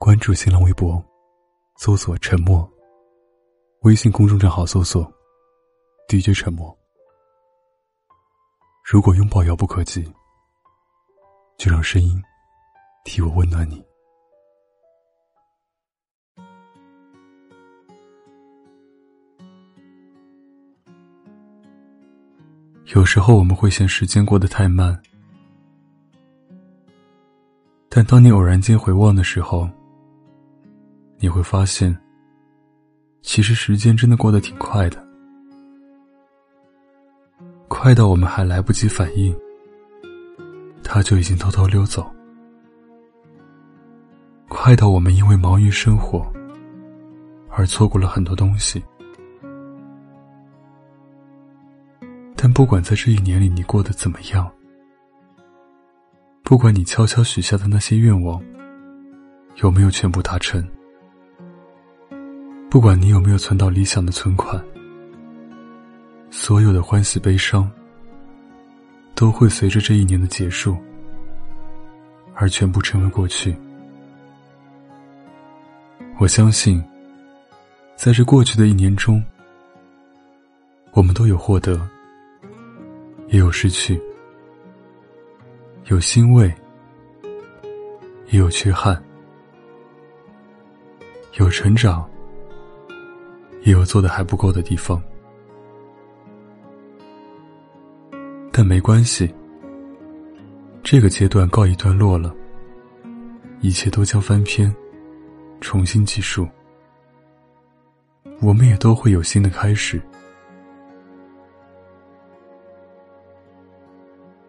关注新浪微博，搜索“沉默”。微信公众账号搜索 “DJ 沉默”。如果拥抱遥不可及，就让声音替我温暖你。有时候我们会嫌时间过得太慢，但当你偶然间回望的时候，你会发现，其实时间真的过得挺快的，快到我们还来不及反应，它就已经偷偷溜走；快到我们因为忙于生活而错过了很多东西。但不管在这一年里你过得怎么样，不管你悄悄许下的那些愿望有没有全部达成，不管你有没有存到理想的存款，所有的欢喜悲伤都会随着这一年的结束而全部成为过去。我相信，在这过去的一年中，我们都有获得。也有失去，有欣慰，也有缺憾，有成长，也有做的还不够的地方。但没关系，这个阶段告一段落了，一切都将翻篇，重新计数。我们也都会有新的开始。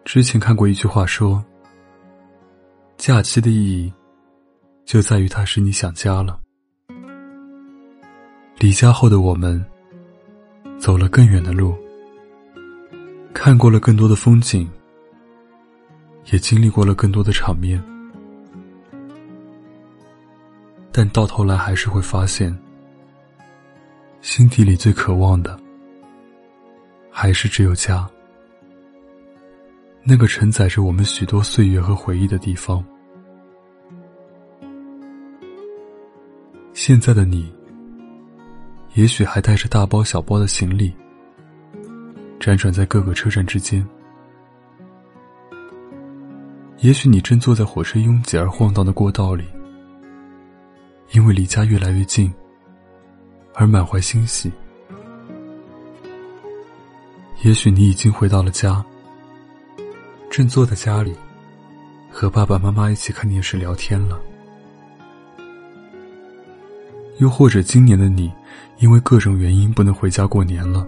之前看过一句话说：“假期的意义，就在于它使你想家了。”离家后的我们，走了更远的路，看过了更多的风景，也经历过了更多的场面，但到头来还是会发现，心底里最渴望的，还是只有家。那个承载着我们许多岁月和回忆的地方。现在的你，也许还带着大包小包的行李，辗转在各个车站之间；也许你正坐在火车拥挤而晃荡的过道里，因为离家越来越近，而满怀欣喜；也许你已经回到了家。正坐在家里，和爸爸妈妈一起看电视聊天了。又或者今年的你，因为各种原因不能回家过年了，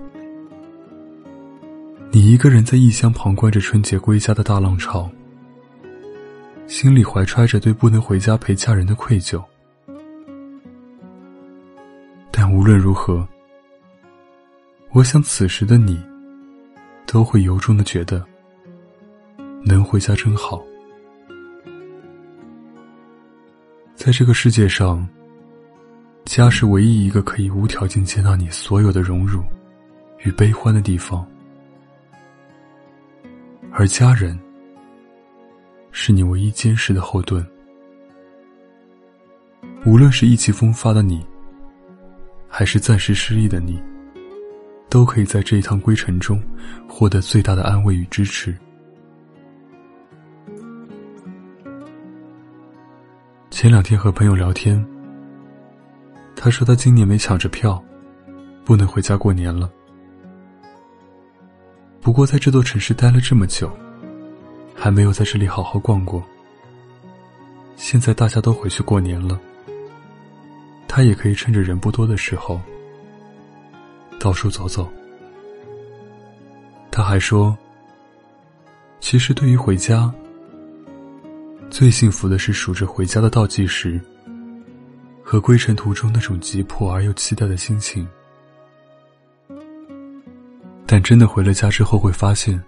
你一个人在异乡旁观着春节归家的大浪潮，心里怀揣着对不能回家陪家人的愧疚。但无论如何，我想此时的你，都会由衷的觉得。能回家真好，在这个世界上，家是唯一一个可以无条件接纳你所有的荣辱与悲欢的地方，而家人是你唯一坚实的后盾。无论是意气风发的你，还是暂时失意的你，都可以在这一趟归程中获得最大的安慰与支持。前两天和朋友聊天，他说他今年没抢着票，不能回家过年了。不过在这座城市待了这么久，还没有在这里好好逛过。现在大家都回去过年了，他也可以趁着人不多的时候到处走走。他还说，其实对于回家。最幸福的是数着回家的倒计时，和归程途中那种急迫而又期待的心情。但真的回了家之后，会发现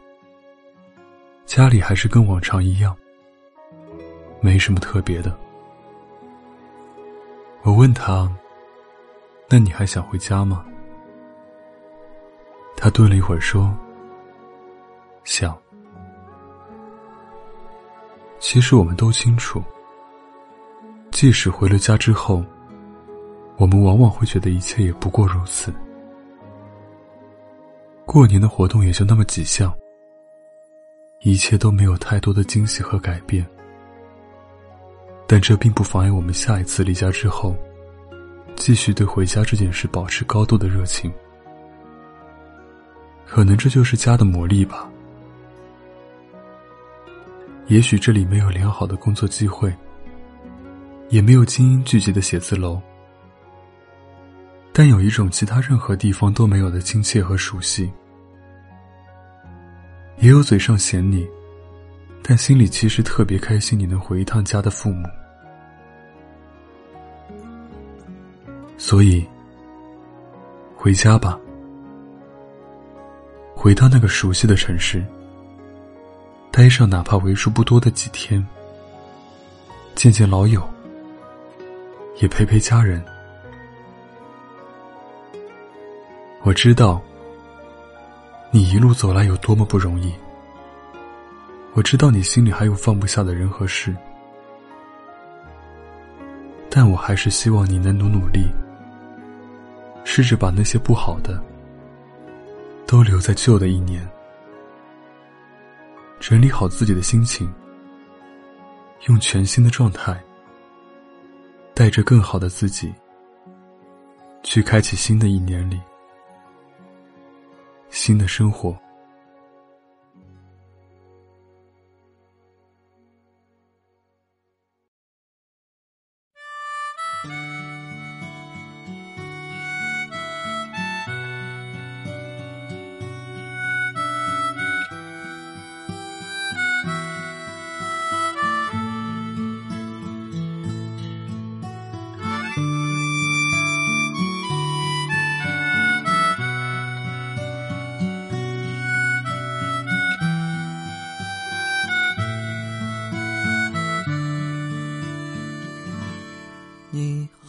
家里还是跟往常一样，没什么特别的。我问他：“那你还想回家吗？”他顿了一会儿说：“想。”其实我们都清楚，即使回了家之后，我们往往会觉得一切也不过如此。过年的活动也就那么几项，一切都没有太多的惊喜和改变。但这并不妨碍我们下一次离家之后，继续对回家这件事保持高度的热情。可能这就是家的魔力吧。也许这里没有良好的工作机会，也没有精英聚集的写字楼，但有一种其他任何地方都没有的亲切和熟悉。也有嘴上嫌你。但心里其实特别开心，你能回一趟家的父母。所以，回家吧，回到那个熟悉的城市，待上哪怕为数不多的几天，见见老友，也陪陪家人。我知道，你一路走来有多么不容易。我知道你心里还有放不下的人和事，但我还是希望你能努努力，试着把那些不好的都留在旧的一年，整理好自己的心情，用全新的状态，带着更好的自己，去开启新的一年里新的生活。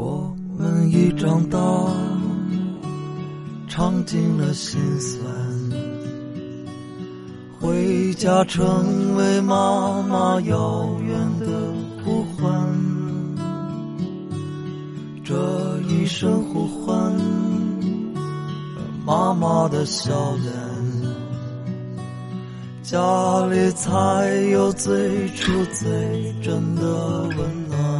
我们已长大，尝尽了心酸，回家成为妈妈遥远的呼唤。这一声呼唤，妈妈的笑脸，家里才有最初最真的温暖。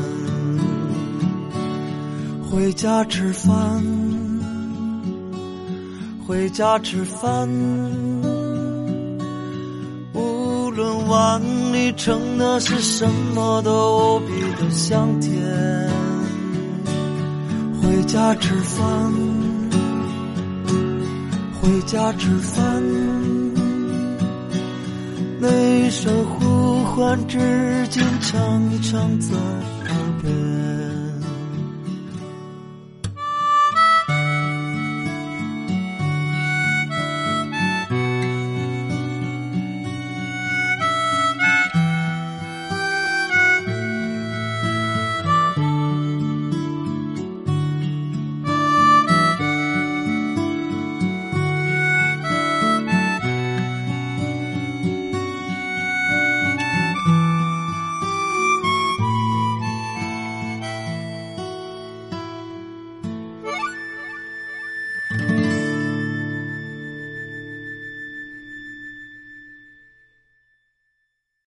回家吃饭，回家吃饭。无论碗。里盛的是什么都无比的香甜。回家吃饭，回家吃饭，那一声呼唤至今常常在。